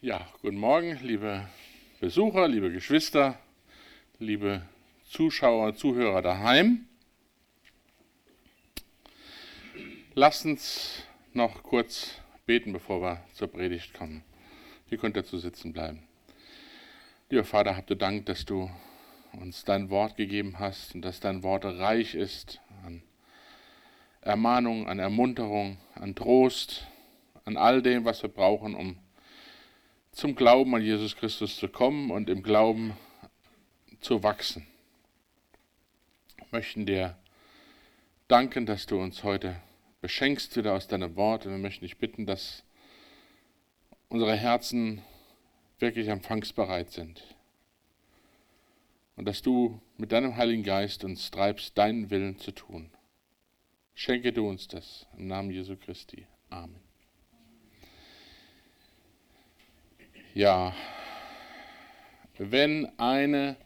Ja, guten Morgen, liebe Besucher, liebe Geschwister, liebe Zuschauer, Zuhörer daheim. Lasst uns noch kurz beten, bevor wir zur Predigt kommen. Ihr könnt dazu sitzen bleiben. Lieber Vater, habt ihr Dank, dass du uns dein Wort gegeben hast und dass dein Wort reich ist an Ermahnung, an Ermunterung, an Trost, an all dem, was wir brauchen, um zum Glauben an Jesus Christus zu kommen und im Glauben zu wachsen. Wir möchten dir danken, dass du uns heute beschenkst wieder aus deinem Wort und wir möchten dich bitten, dass unsere Herzen wirklich empfangsbereit sind und dass du mit deinem Heiligen Geist uns treibst, deinen Willen zu tun. Schenke du uns das im Namen Jesu Christi. Amen. Ja, wenn eine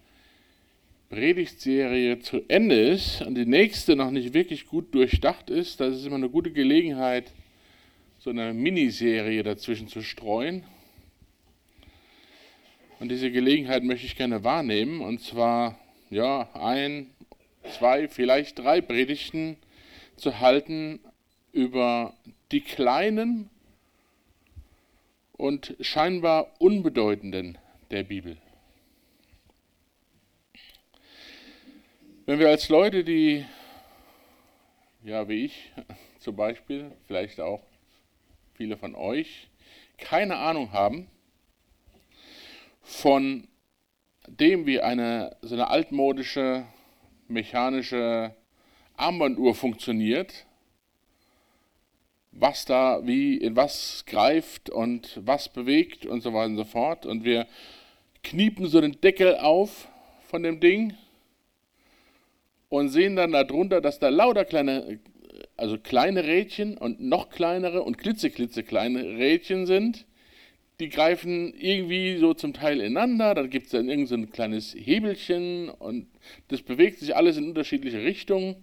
Predigtserie zu Ende ist und die nächste noch nicht wirklich gut durchdacht ist, das ist immer eine gute Gelegenheit, so eine Miniserie dazwischen zu streuen. Und diese Gelegenheit möchte ich gerne wahrnehmen, und zwar ja, ein, zwei, vielleicht drei Predigten zu halten über die kleinen und scheinbar unbedeutenden der Bibel. Wenn wir als Leute, die, ja, wie ich zum Beispiel, vielleicht auch viele von euch, keine Ahnung haben von dem, wie eine so eine altmodische mechanische Armbanduhr funktioniert, was da wie in was greift und was bewegt und so weiter und so fort. Und wir kniepen so den Deckel auf von dem Ding und sehen dann darunter, dass da lauter kleine, also kleine Rädchen und noch kleinere und klitzeklitzekleine Rädchen sind. Die greifen irgendwie so zum Teil ineinander, dann gibt es dann irgend so ein kleines Hebelchen und das bewegt sich alles in unterschiedliche Richtungen.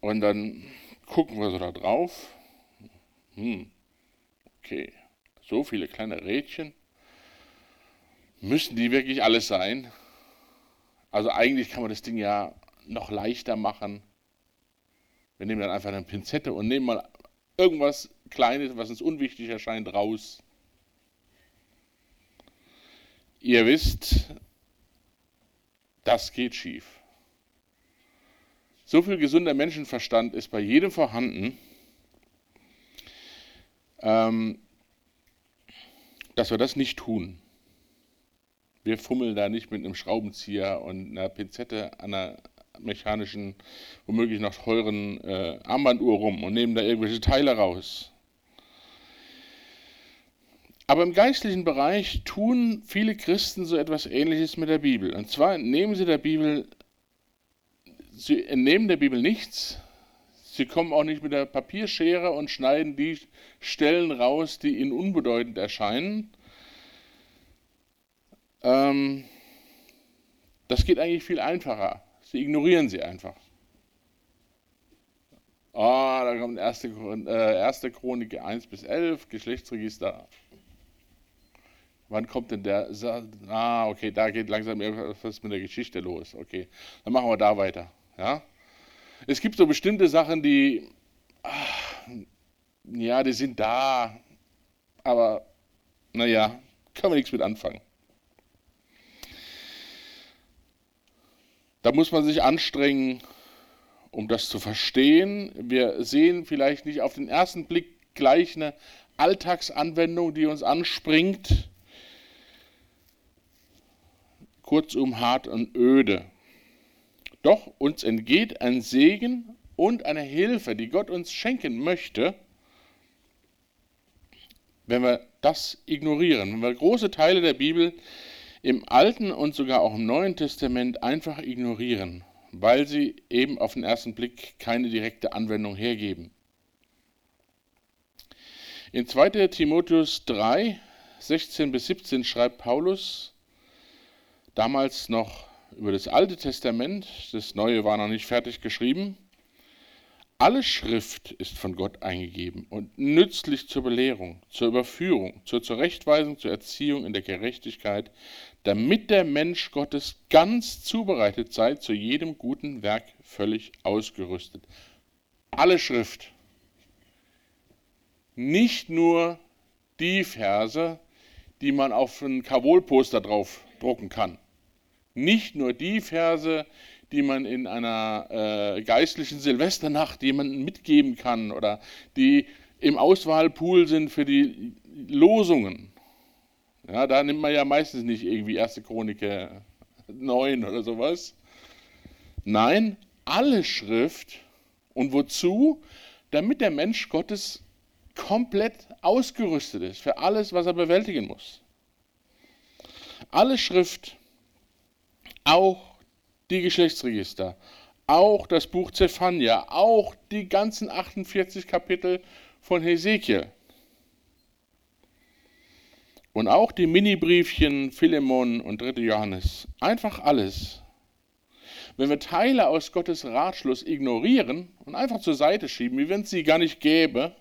Und dann gucken wir so da drauf. Hm, okay, so viele kleine Rädchen. Müssen die wirklich alles sein? Also eigentlich kann man das Ding ja noch leichter machen. Wir nehmen dann einfach eine Pinzette und nehmen mal irgendwas Kleines, was uns unwichtig erscheint, raus. Ihr wisst, das geht schief. So viel gesunder Menschenverstand ist bei jedem vorhanden, ähm, dass wir das nicht tun. Wir fummeln da nicht mit einem Schraubenzieher und einer Pinzette an einer mechanischen, womöglich noch teuren äh, Armbanduhr rum und nehmen da irgendwelche Teile raus. Aber im geistlichen Bereich tun viele Christen so etwas Ähnliches mit der Bibel. Und zwar nehmen sie der Bibel sie entnehmen der Bibel nichts. Sie kommen auch nicht mit der Papierschere und schneiden die Stellen raus, die ihnen unbedeutend erscheinen. Ähm, das geht eigentlich viel einfacher. Sie ignorieren sie einfach. Ah, oh, da kommt 1. Äh, 1. Chronik 1 bis 11, Geschlechtsregister. Wann kommt denn der? Ah, okay, da geht langsam irgendwas mit der Geschichte los. Okay, dann machen wir da weiter. Ja? Es gibt so bestimmte Sachen, die, ach, ja, die sind da, aber naja, kann man nichts mit anfangen. Da muss man sich anstrengen, um das zu verstehen. Wir sehen vielleicht nicht auf den ersten Blick gleich eine Alltagsanwendung, die uns anspringt. Kurzum hart und öde. Doch uns entgeht ein Segen und eine Hilfe, die Gott uns schenken möchte, wenn wir das ignorieren, wenn wir große Teile der Bibel im Alten und sogar auch im Neuen Testament einfach ignorieren, weil sie eben auf den ersten Blick keine direkte Anwendung hergeben. In 2 Timotheus 3, 16 bis 17 schreibt Paulus, damals noch über das Alte Testament, das Neue war noch nicht fertig geschrieben. Alle Schrift ist von Gott eingegeben und nützlich zur Belehrung, zur Überführung, zur Zurechtweisung, zur Erziehung in der Gerechtigkeit, damit der Mensch Gottes ganz zubereitet sei, zu jedem guten Werk völlig ausgerüstet. Alle Schrift. Nicht nur die Verse, die man auf ein Kavol-Poster drauf drucken kann. Nicht nur die Verse, die man in einer äh, geistlichen Silvesternacht jemandem mitgeben kann oder die im Auswahlpool sind für die Losungen. Ja, da nimmt man ja meistens nicht irgendwie erste Chronik 9 oder sowas. Nein, alle Schrift. Und wozu? Damit der Mensch Gottes komplett ausgerüstet ist für alles, was er bewältigen muss. Alle Schrift, auch die Geschlechtsregister, auch das Buch Zephania, auch die ganzen 48 Kapitel von Hesekiel. Und auch die Mini-Briefchen Philemon und 3. Johannes. Einfach alles. Wenn wir Teile aus Gottes Ratschluss ignorieren und einfach zur Seite schieben, wie wenn es sie gar nicht gäbe,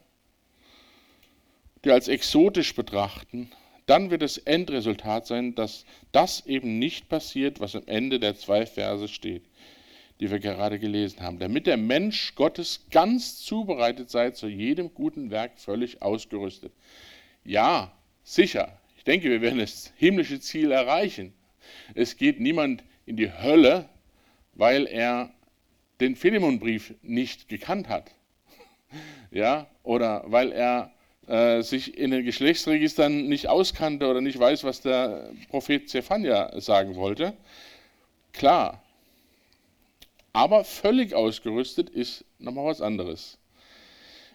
die als exotisch betrachten, dann wird das Endresultat sein, dass das eben nicht passiert, was am Ende der zwei Verse steht, die wir gerade gelesen haben. Damit der Mensch Gottes ganz zubereitet sei, zu jedem guten Werk völlig ausgerüstet. Ja, sicher. Ich denke, wir werden das himmlische Ziel erreichen. Es geht niemand in die Hölle, weil er den Philemonbrief nicht gekannt hat. Ja, oder weil er äh, sich in den Geschlechtsregistern nicht auskannte oder nicht weiß, was der Prophet Zephania sagen wollte. Klar. Aber völlig ausgerüstet ist nochmal was anderes.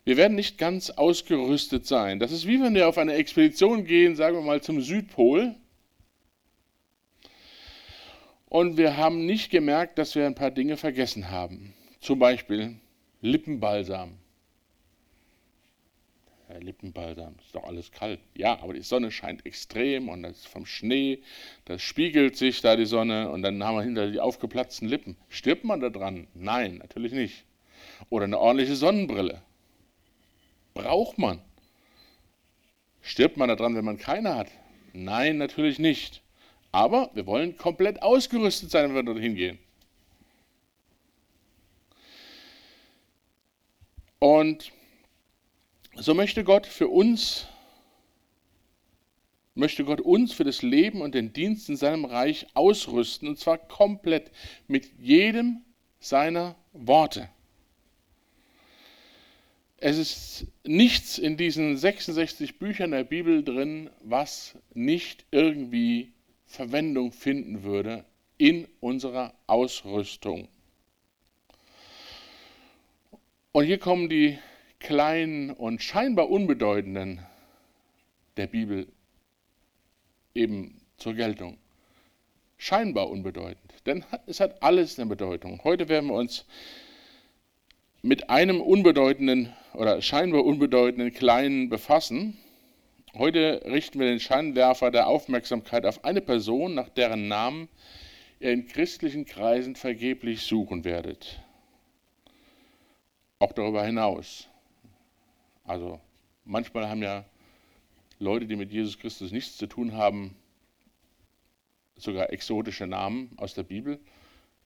Wir werden nicht ganz ausgerüstet sein. Das ist wie wenn wir auf eine Expedition gehen, sagen wir mal zum Südpol. Und wir haben nicht gemerkt, dass wir ein paar Dinge vergessen haben. Zum Beispiel Lippenbalsam. Lippenbalsam, ist doch alles kalt. Ja, aber die Sonne scheint extrem und das vom Schnee, das spiegelt sich da die Sonne und dann haben wir hinter die aufgeplatzten Lippen. Stirbt man da dran? Nein, natürlich nicht. Oder eine ordentliche Sonnenbrille. Braucht man. Stirbt man da dran, wenn man keine hat? Nein, natürlich nicht. Aber wir wollen komplett ausgerüstet sein, wenn wir dorthin gehen. Und so möchte Gott für uns, möchte Gott uns für das Leben und den Dienst in seinem Reich ausrüsten, und zwar komplett mit jedem seiner Worte. Es ist nichts in diesen 66 Büchern der Bibel drin, was nicht irgendwie Verwendung finden würde in unserer Ausrüstung. Und hier kommen die kleinen und scheinbar unbedeutenden der Bibel eben zur Geltung. Scheinbar unbedeutend, denn es hat alles eine Bedeutung. Heute werden wir uns mit einem unbedeutenden oder scheinbar unbedeutenden Kleinen befassen. Heute richten wir den Scheinwerfer der Aufmerksamkeit auf eine Person, nach deren Namen ihr in christlichen Kreisen vergeblich suchen werdet. Auch darüber hinaus. Also manchmal haben ja Leute, die mit Jesus Christus nichts zu tun haben, sogar exotische Namen aus der Bibel.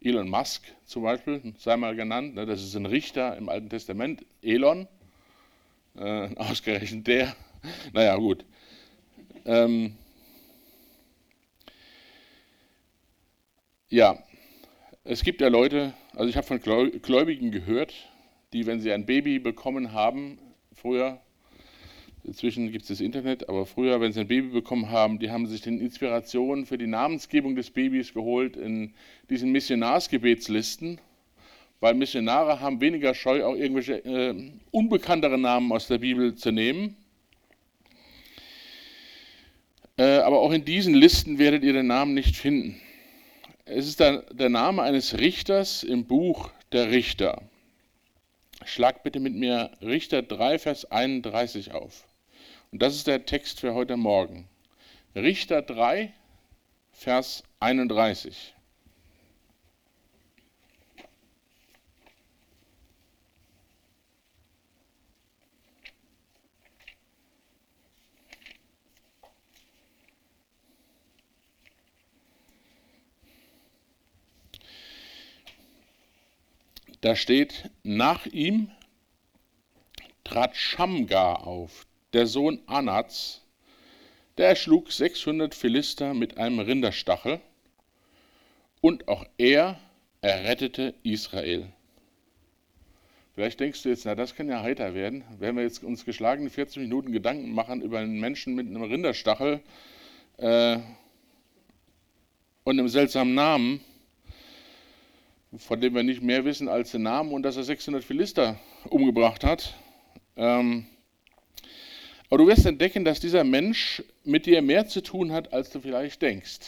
Elon Musk zum Beispiel, sei mal genannt, ne, das ist ein Richter im Alten Testament. Elon, äh, ausgerechnet der. Naja, gut. Ähm, ja, es gibt ja Leute, also ich habe von Gläubigen gehört, die, wenn sie ein Baby bekommen haben, früher, inzwischen gibt es das Internet, aber früher, wenn sie ein Baby bekommen haben, die haben sich den Inspirationen für die Namensgebung des Babys geholt in diesen Missionarsgebetslisten, weil Missionare haben weniger Scheu, auch irgendwelche äh, unbekanntere Namen aus der Bibel zu nehmen. Äh, aber auch in diesen Listen werdet ihr den Namen nicht finden. Es ist der, der Name eines Richters im Buch der Richter. Schlag bitte mit mir Richter 3, Vers 31 auf. Und das ist der Text für heute Morgen. Richter 3, Vers 31. Da steht, nach ihm trat Shamgar auf, der Sohn Anats, der erschlug 600 Philister mit einem Rinderstachel, und auch er errettete Israel. Vielleicht denkst du jetzt, na, das kann ja heiter werden. Wenn wir jetzt uns geschlagene 40 Minuten Gedanken machen über einen Menschen mit einem Rinderstachel äh, und einem seltsamen Namen, von dem wir nicht mehr wissen als den Namen und dass er 600 Philister umgebracht hat. Ähm, aber du wirst entdecken, dass dieser Mensch mit dir mehr zu tun hat, als du vielleicht denkst.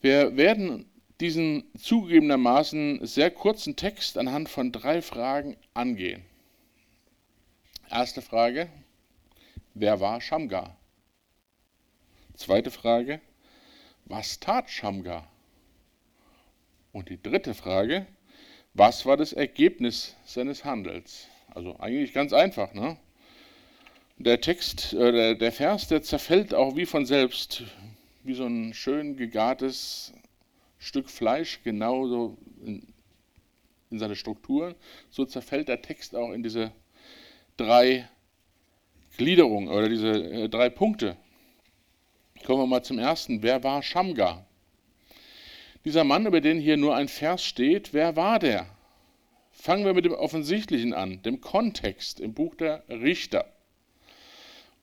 Wir werden diesen zugegebenermaßen sehr kurzen Text anhand von drei Fragen angehen. Erste Frage, wer war Shamgar? Zweite Frage, was tat Shamgar? Und die dritte Frage, was war das Ergebnis seines Handels? Also eigentlich ganz einfach. Ne? Der Text, äh, der Vers, der zerfällt auch wie von selbst wie so ein schön gegartes Stück Fleisch, genauso in, in seine Strukturen. So zerfällt der Text auch in diese drei Gliederungen oder diese äh, drei Punkte. Kommen wir mal zum ersten. Wer war Shamgar? Dieser Mann, über den hier nur ein Vers steht, wer war der? Fangen wir mit dem Offensichtlichen an, dem Kontext im Buch der Richter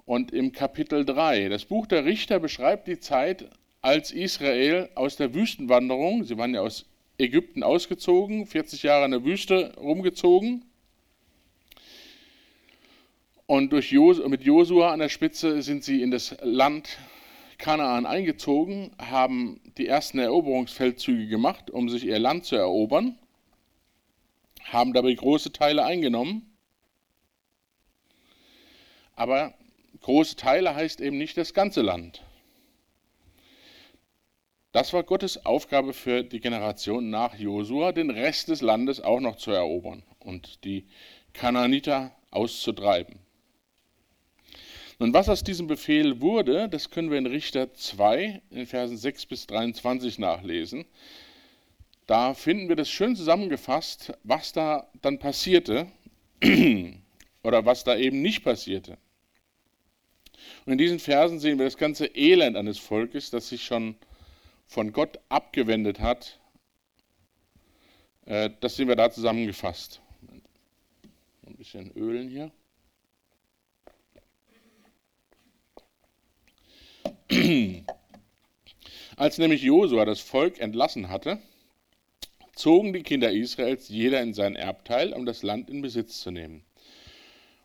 und im Kapitel 3. Das Buch der Richter beschreibt die Zeit, als Israel aus der Wüstenwanderung, sie waren ja aus Ägypten ausgezogen, 40 Jahre in der Wüste rumgezogen, und durch Jos mit Josua an der Spitze sind sie in das Land Kanaan eingezogen, haben die ersten Eroberungsfeldzüge gemacht, um sich ihr Land zu erobern, haben dabei große Teile eingenommen. Aber Große Teile heißt eben nicht das ganze Land. Das war Gottes Aufgabe für die Generation nach Josua, den Rest des Landes auch noch zu erobern und die Kanaaniter auszutreiben. Nun, was aus diesem Befehl wurde, das können wir in Richter 2 in Versen 6 bis 23 nachlesen. Da finden wir das schön zusammengefasst, was da dann passierte oder was da eben nicht passierte. Und in diesen Versen sehen wir das ganze Elend eines Volkes, das sich schon von Gott abgewendet hat. Äh, das sehen wir da zusammengefasst. Ein bisschen ölen hier. Als nämlich Josua das Volk entlassen hatte, zogen die Kinder Israels jeder in sein Erbteil, um das Land in Besitz zu nehmen.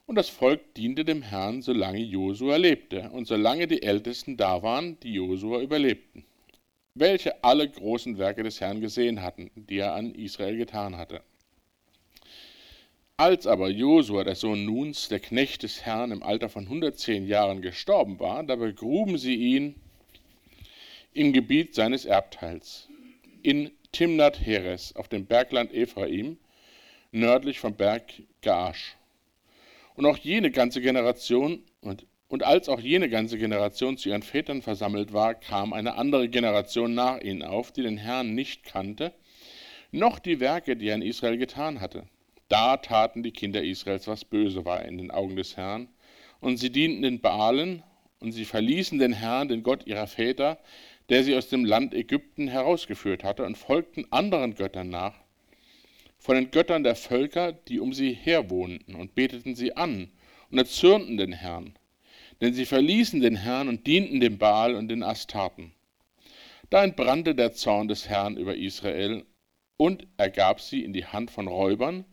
Und das Volk diente dem Herrn, solange Josua lebte und solange die Ältesten da waren, die Josua überlebten, welche alle großen Werke des Herrn gesehen hatten, die er an Israel getan hatte. Als aber Josua, der Sohn Nuns, der Knecht des Herrn, im Alter von 110 Jahren gestorben war, da begruben sie ihn im Gebiet seines Erbteils, in Timnat Heres, auf dem Bergland Ephraim, nördlich vom Berg Gaasch. Und auch jene ganze Generation, und, und als auch jene ganze Generation zu ihren Vätern versammelt war, kam eine andere Generation nach ihnen auf, die den Herrn nicht kannte, noch die Werke, die er in Israel getan hatte. Da taten die Kinder Israels, was böse war in den Augen des Herrn, und sie dienten den Baalen, und sie verließen den Herrn, den Gott ihrer Väter, der sie aus dem Land Ägypten herausgeführt hatte, und folgten anderen Göttern nach, von den Göttern der Völker, die um sie her wohnten, und beteten sie an und erzürnten den Herrn. Denn sie verließen den Herrn und dienten dem Baal und den Astarten. Da entbrannte der Zorn des Herrn über Israel, und er gab sie in die Hand von Räubern,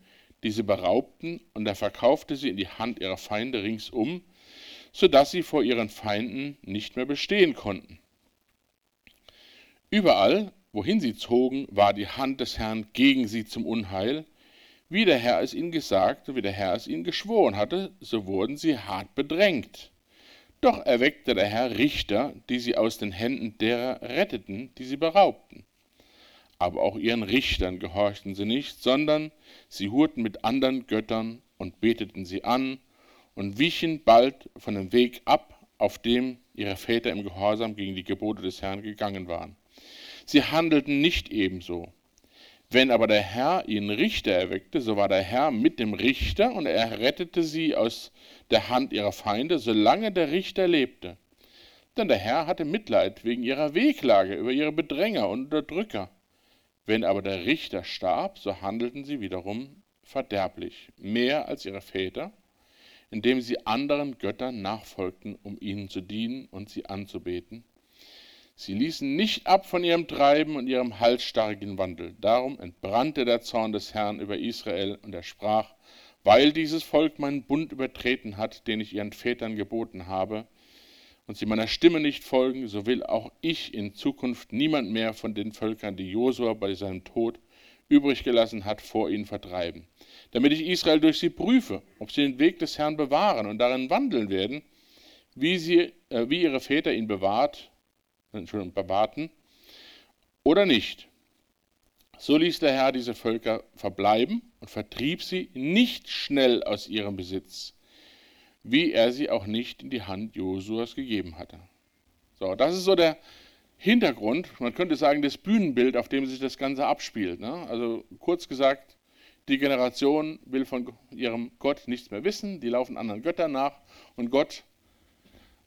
die sie beraubten, und er verkaufte sie in die Hand ihrer Feinde ringsum, so dass sie vor ihren Feinden nicht mehr bestehen konnten. Überall, wohin sie zogen, war die Hand des Herrn gegen sie zum Unheil. Wie der Herr es ihnen gesagt und wie der Herr es ihnen geschworen hatte, so wurden sie hart bedrängt. Doch erweckte der Herr Richter, die sie aus den Händen derer retteten, die sie beraubten. Aber auch ihren Richtern gehorchten sie nicht, sondern sie hurten mit anderen Göttern und beteten sie an und wichen bald von dem Weg ab auf dem ihre Väter im Gehorsam gegen die Gebote des Herrn gegangen waren. Sie handelten nicht ebenso. Wenn aber der Herr ihnen Richter erweckte, so war der Herr mit dem Richter und er rettete sie aus der Hand ihrer Feinde, solange der Richter lebte. Denn der Herr hatte Mitleid wegen ihrer Wehklage über ihre Bedränger und Unterdrücker. Wenn aber der Richter starb, so handelten sie wiederum verderblich, mehr als ihre Väter, indem sie anderen Göttern nachfolgten, um ihnen zu dienen und sie anzubeten Sie ließen nicht ab von ihrem Treiben und ihrem halsstarrigen Wandel. Darum entbrannte der Zorn des Herrn über Israel und er sprach, weil dieses Volk meinen Bund übertreten hat, den ich ihren Vätern geboten habe, und sie meiner Stimme nicht folgen, so will auch ich in Zukunft niemand mehr von den Völkern, die Josua bei seinem Tod übrig gelassen hat, vor ihnen vertreiben, damit ich Israel durch sie prüfe, ob sie den Weg des Herrn bewahren und darin wandeln werden, wie, sie, äh, wie ihre Väter ihn bewahrt Entschuldigung, bewahrten, oder nicht. So ließ der Herr diese Völker verbleiben und vertrieb sie nicht schnell aus ihrem Besitz, wie er sie auch nicht in die Hand Josuas gegeben hatte. So, das ist so der Hintergrund, man könnte sagen, das Bühnenbild, auf dem sich das Ganze abspielt. Ne? Also kurz gesagt, die Generation will von ihrem Gott nichts mehr wissen, die laufen anderen Göttern nach und Gott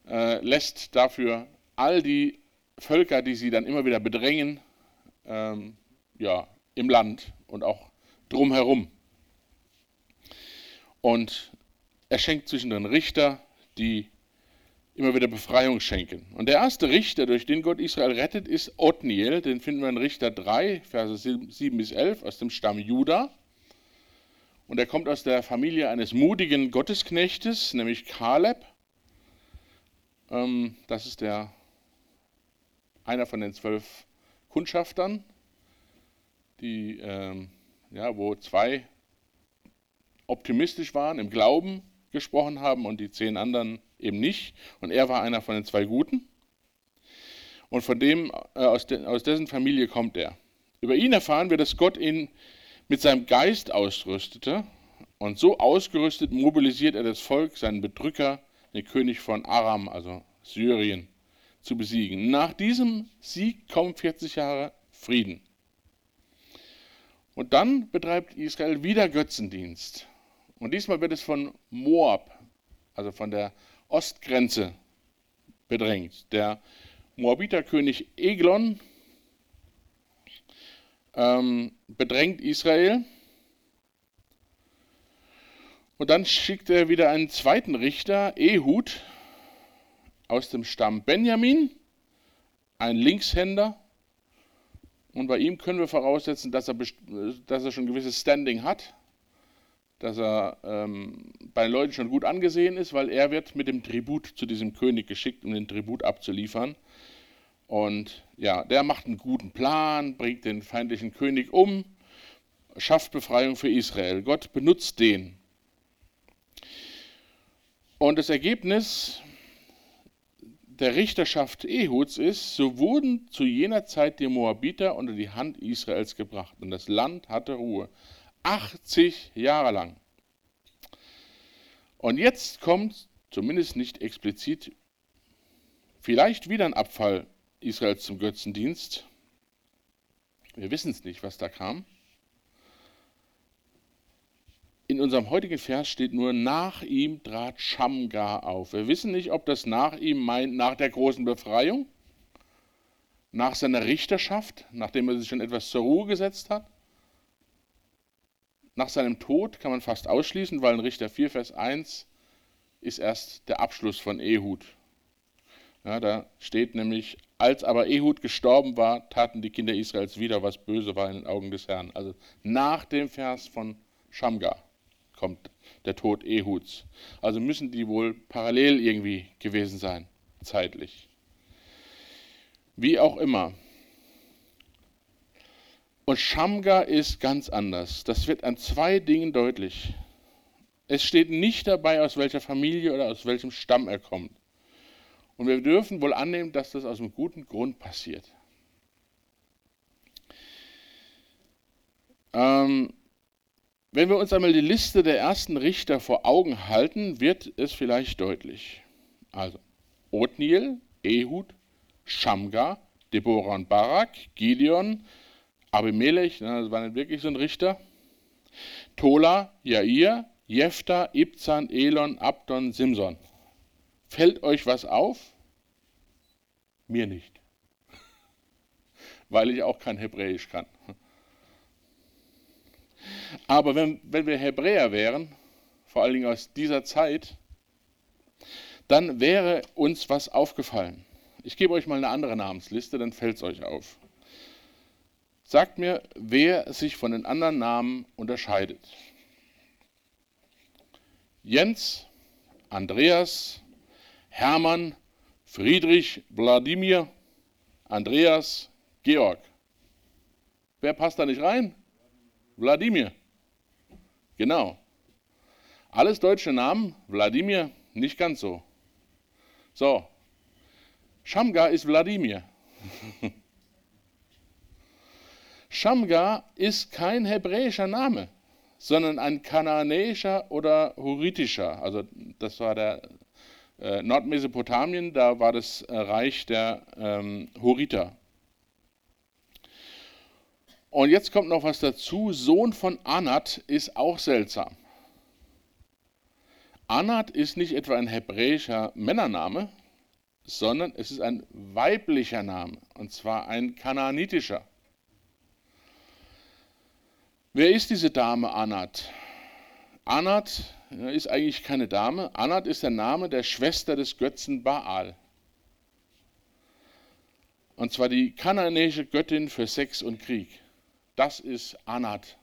äh, lässt dafür all die Völker, die sie dann immer wieder bedrängen, ähm, ja, im Land und auch drumherum. Und er schenkt zwischendrin Richter, die immer wieder Befreiung schenken. Und der erste Richter, durch den Gott Israel rettet, ist Othniel. Den finden wir in Richter 3, Verse 7 bis 11 aus dem Stamm Juda. Und er kommt aus der Familie eines mutigen Gottesknechtes, nämlich Kaleb. Ähm, das ist der einer von den zwölf Kundschaftern, die, ähm, ja, wo zwei optimistisch waren, im Glauben gesprochen haben und die zehn anderen eben nicht. Und er war einer von den zwei Guten. Und von dem, äh, aus, de, aus dessen Familie kommt er. Über ihn erfahren wir, dass Gott ihn mit seinem Geist ausrüstete. Und so ausgerüstet mobilisiert er das Volk, seinen Bedrücker, den König von Aram, also Syrien zu besiegen. Nach diesem Sieg kommen 40 Jahre Frieden. Und dann betreibt Israel wieder Götzendienst. Und diesmal wird es von Moab, also von der Ostgrenze, bedrängt. Der Moabiterkönig Eglon ähm, bedrängt Israel. Und dann schickt er wieder einen zweiten Richter, Ehud, aus dem Stamm Benjamin, ein Linkshänder. Und bei ihm können wir voraussetzen, dass er, dass er schon ein gewisses Standing hat, dass er ähm, bei den Leuten schon gut angesehen ist, weil er wird mit dem Tribut zu diesem König geschickt, um den Tribut abzuliefern. Und ja, der macht einen guten Plan, bringt den feindlichen König um, schafft Befreiung für Israel. Gott benutzt den. Und das Ergebnis der Richterschaft Ehuds ist, so wurden zu jener Zeit die Moabiter unter die Hand Israels gebracht und das Land hatte Ruhe. 80 Jahre lang. Und jetzt kommt, zumindest nicht explizit, vielleicht wieder ein Abfall Israels zum Götzendienst. Wir wissen es nicht, was da kam. In unserem heutigen Vers steht nur, nach ihm trat Schamgar auf. Wir wissen nicht, ob das nach ihm meint, nach der großen Befreiung, nach seiner Richterschaft, nachdem er sich schon etwas zur Ruhe gesetzt hat. Nach seinem Tod kann man fast ausschließen, weil in Richter 4, Vers 1 ist erst der Abschluss von Ehud. Ja, da steht nämlich, als aber Ehud gestorben war, taten die Kinder Israels wieder, was böse war in den Augen des Herrn. Also nach dem Vers von Schamgar kommt der Tod Ehuds. Also müssen die wohl parallel irgendwie gewesen sein, zeitlich. Wie auch immer. Und Shamgar ist ganz anders. Das wird an zwei Dingen deutlich. Es steht nicht dabei, aus welcher Familie oder aus welchem Stamm er kommt. Und wir dürfen wohl annehmen, dass das aus einem guten Grund passiert. Ähm, wenn wir uns einmal die Liste der ersten Richter vor Augen halten, wird es vielleicht deutlich. Also, Othniel, Ehud, Shamgar, Deborah und Barak, Gideon, Abimelech, das war nicht wirklich so ein Richter, Tola, Jair, Jephthah, Ibzan, Elon, Abdon, Simson. Fällt euch was auf? Mir nicht. Weil ich auch kein Hebräisch kann. Aber wenn, wenn wir Hebräer wären, vor allen Dingen aus dieser Zeit, dann wäre uns was aufgefallen. Ich gebe euch mal eine andere Namensliste, dann fällt es euch auf. Sagt mir, wer sich von den anderen Namen unterscheidet. Jens, Andreas, Hermann, Friedrich, Wladimir, Andreas, Georg. Wer passt da nicht rein? Wladimir. Genau. Alles deutsche Namen, Wladimir nicht ganz so. So. Shamgar ist Wladimir. Shamgar ist kein hebräischer Name, sondern ein kananäischer oder hurritischer. Also das war der äh, Nordmesopotamien, da war das äh, Reich der ähm, Horiter. Und jetzt kommt noch was dazu. Sohn von Anat ist auch seltsam. Anat ist nicht etwa ein hebräischer Männername, sondern es ist ein weiblicher Name, und zwar ein kananitischer. Wer ist diese Dame Anat? Anat ist eigentlich keine Dame. Anat ist der Name der Schwester des Götzen Baal. Und zwar die kananäische Göttin für Sex und Krieg. Das ist Anat.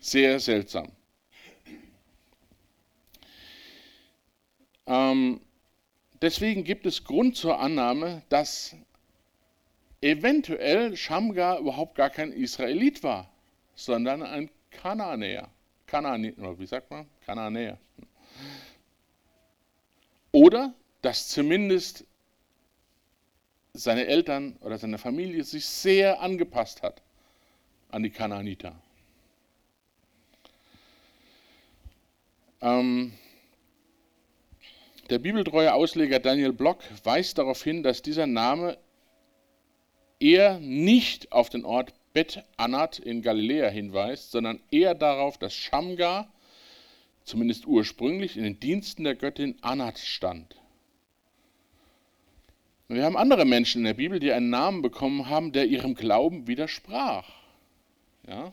Sehr seltsam. Ähm, deswegen gibt es Grund zur Annahme, dass eventuell Shamgar überhaupt gar kein Israelit war, sondern ein Kananäer. Kanane, wie sagt man? Kananäer. Oder dass zumindest seine Eltern oder seine Familie sich sehr angepasst hat an die Kanaaniter. Ähm, der bibeltreue Ausleger Daniel Block weist darauf hin, dass dieser Name eher nicht auf den Ort Bet Anat in Galiläa hinweist, sondern eher darauf, dass Shamgar, zumindest ursprünglich, in den Diensten der Göttin Anat stand. wir haben andere Menschen in der Bibel, die einen Namen bekommen haben, der ihrem Glauben widersprach. Ja?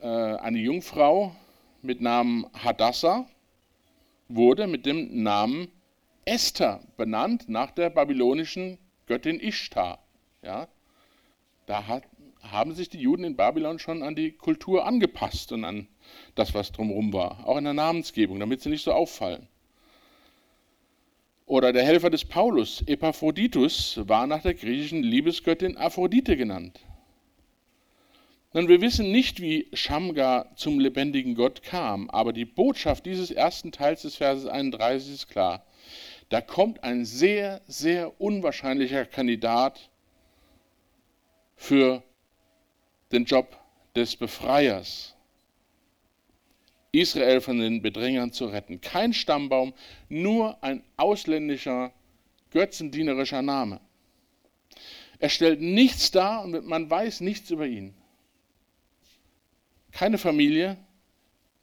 Äh, eine Jungfrau mit Namen Hadassah wurde mit dem Namen Esther benannt nach der babylonischen Göttin Ishtar. Ja? Da hat, haben sich die Juden in Babylon schon an die Kultur angepasst und an das, was drumherum war, auch in der Namensgebung, damit sie nicht so auffallen. Oder der Helfer des Paulus, Epaphroditus, war nach der griechischen Liebesgöttin Aphrodite genannt. Nun, wir wissen nicht, wie Shamgar zum lebendigen Gott kam, aber die Botschaft dieses ersten Teils des Verses 31 ist klar. Da kommt ein sehr, sehr unwahrscheinlicher Kandidat für den Job des Befreiers, Israel von den Bedrängern zu retten. Kein Stammbaum, nur ein ausländischer, götzendienerischer Name. Er stellt nichts dar und man weiß nichts über ihn. Keine Familie,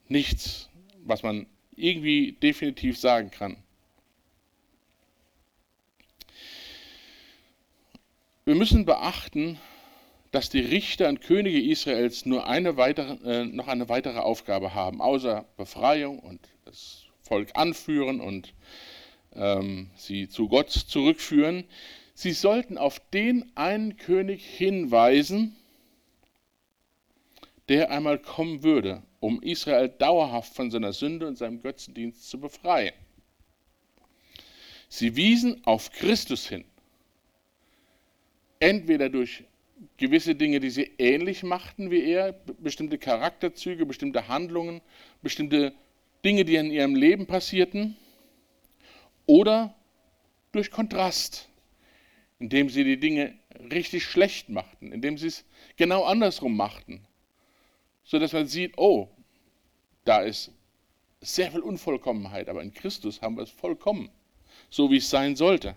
nichts, was man irgendwie definitiv sagen kann. Wir müssen beachten, dass die Richter und Könige Israels nur eine weitere, äh, noch eine weitere Aufgabe haben, außer Befreiung und das Volk anführen und ähm, sie zu Gott zurückführen. Sie sollten auf den einen König hinweisen, der einmal kommen würde, um Israel dauerhaft von seiner Sünde und seinem Götzendienst zu befreien. Sie wiesen auf Christus hin, entweder durch gewisse Dinge, die sie ähnlich machten wie er, bestimmte Charakterzüge, bestimmte Handlungen, bestimmte Dinge, die in ihrem Leben passierten, oder durch Kontrast, indem sie die Dinge richtig schlecht machten, indem sie es genau andersrum machten, sodass man sieht, oh, da ist sehr viel Unvollkommenheit, aber in Christus haben wir es vollkommen. so wie es sein sollte.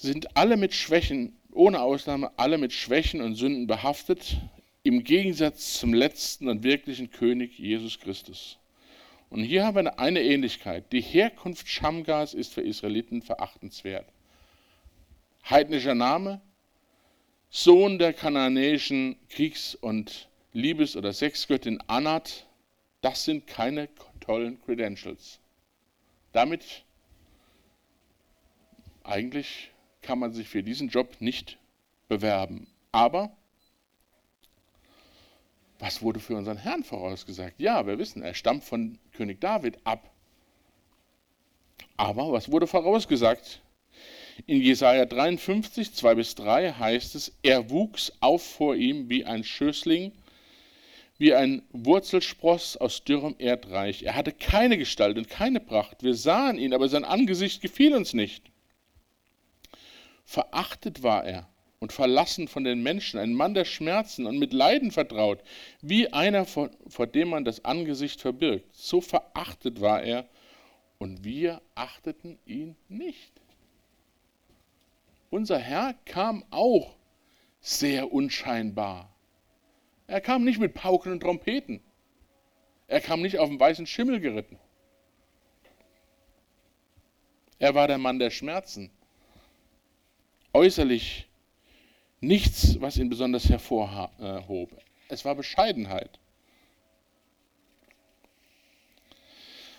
Sind alle mit Schwächen, ohne Ausnahme, alle mit Schwächen und Sünden behaftet, im Gegensatz zum letzten und wirklichen König Jesus Christus. Und hier haben wir eine Ähnlichkeit. Die Herkunft Schamgas ist für Israeliten verachtenswert. Heidnischer Name, Sohn der kananäischen Kriegs- und Liebes- oder Sexgöttin Anat, das sind keine tollen Credentials. Damit eigentlich kann man sich für diesen Job nicht bewerben. Aber was wurde für unseren Herrn vorausgesagt? Ja, wir wissen, er stammt von König David ab. Aber was wurde vorausgesagt? In Jesaja 53, 2 bis 3 heißt es: Er wuchs auf vor ihm wie ein Schößling, wie ein Wurzelspross aus dürrem Erdreich. Er hatte keine Gestalt und keine Pracht. Wir sahen ihn, aber sein Angesicht gefiel uns nicht. Verachtet war er und verlassen von den Menschen, ein Mann der Schmerzen und mit Leiden vertraut, wie einer, vor, vor dem man das Angesicht verbirgt. So verachtet war er und wir achteten ihn nicht. Unser Herr kam auch sehr unscheinbar. Er kam nicht mit Pauken und Trompeten. Er kam nicht auf dem weißen Schimmel geritten. Er war der Mann der Schmerzen. Äußerlich nichts, was ihn besonders hervorhob. Es war Bescheidenheit.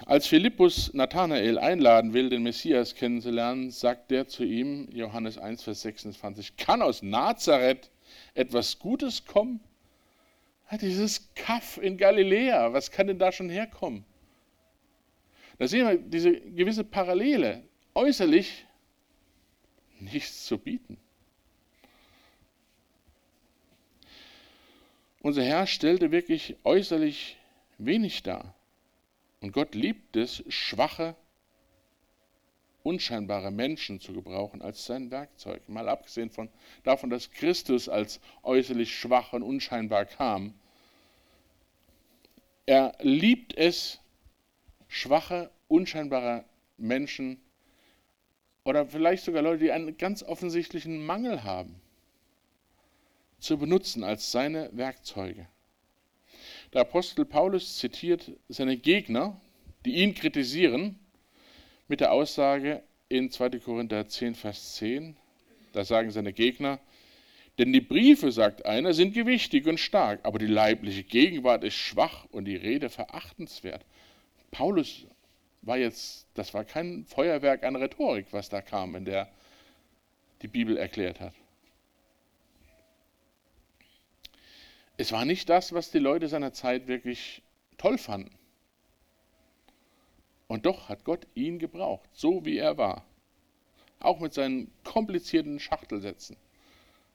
Als Philippus Nathanael einladen will, den Messias kennenzulernen, sagt der zu ihm, Johannes 1, Vers 26, kann aus Nazareth etwas Gutes kommen? Ja, dieses Kaff in Galiläa, was kann denn da schon herkommen? Da sehen wir diese gewisse Parallele. Äußerlich nichts zu bieten. Unser Herr stellte wirklich äußerlich wenig dar. Und Gott liebt es, schwache, unscheinbare Menschen zu gebrauchen als sein Werkzeug. Mal abgesehen von, davon, dass Christus als äußerlich schwach und unscheinbar kam. Er liebt es, schwache, unscheinbare Menschen oder vielleicht sogar Leute, die einen ganz offensichtlichen Mangel haben, zu benutzen als seine Werkzeuge. Der Apostel Paulus zitiert seine Gegner, die ihn kritisieren, mit der Aussage in 2. Korinther 10, Vers 10, da sagen seine Gegner, denn die Briefe, sagt einer, sind gewichtig und stark, aber die leibliche Gegenwart ist schwach und die Rede verachtenswert. Paulus war jetzt, das war kein Feuerwerk an Rhetorik, was da kam, wenn der die Bibel erklärt hat. Es war nicht das, was die Leute seiner Zeit wirklich toll fanden. Und doch hat Gott ihn gebraucht, so wie er war. Auch mit seinen komplizierten Schachtelsätzen.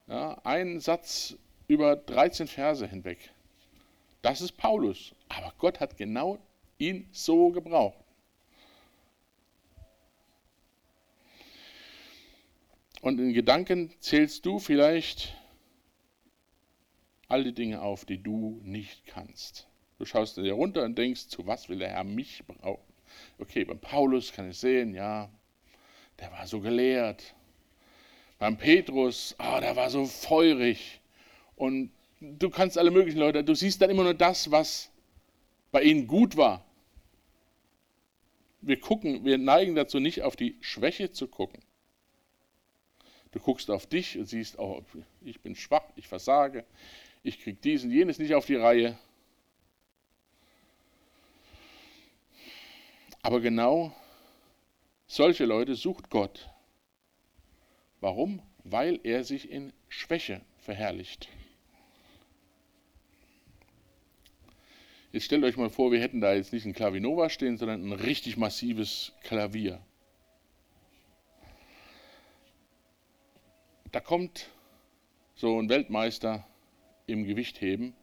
Ja, ein Satz über 13 Verse hinweg. Das ist Paulus. Aber Gott hat genau ihn so gebraucht. Und in Gedanken zählst du vielleicht all die Dinge auf, die du nicht kannst. Du schaust dir runter und denkst, zu was will der Herr mich brauchen? Okay, beim Paulus kann ich sehen, ja, der war so gelehrt. Beim Petrus, oh, der war so feurig. Und du kannst alle möglichen Leute, du siehst dann immer nur das, was bei ihnen gut war. Wir gucken, wir neigen dazu nicht auf die Schwäche zu gucken. Du guckst auf dich und siehst, oh, ich bin schwach, ich versage, ich kriege dies und jenes nicht auf die Reihe. Aber genau solche Leute sucht Gott. Warum? Weil er sich in Schwäche verherrlicht. Jetzt stellt euch mal vor, wir hätten da jetzt nicht ein Klavinova stehen, sondern ein richtig massives Klavier. Da kommt so ein Weltmeister im Gewichtheben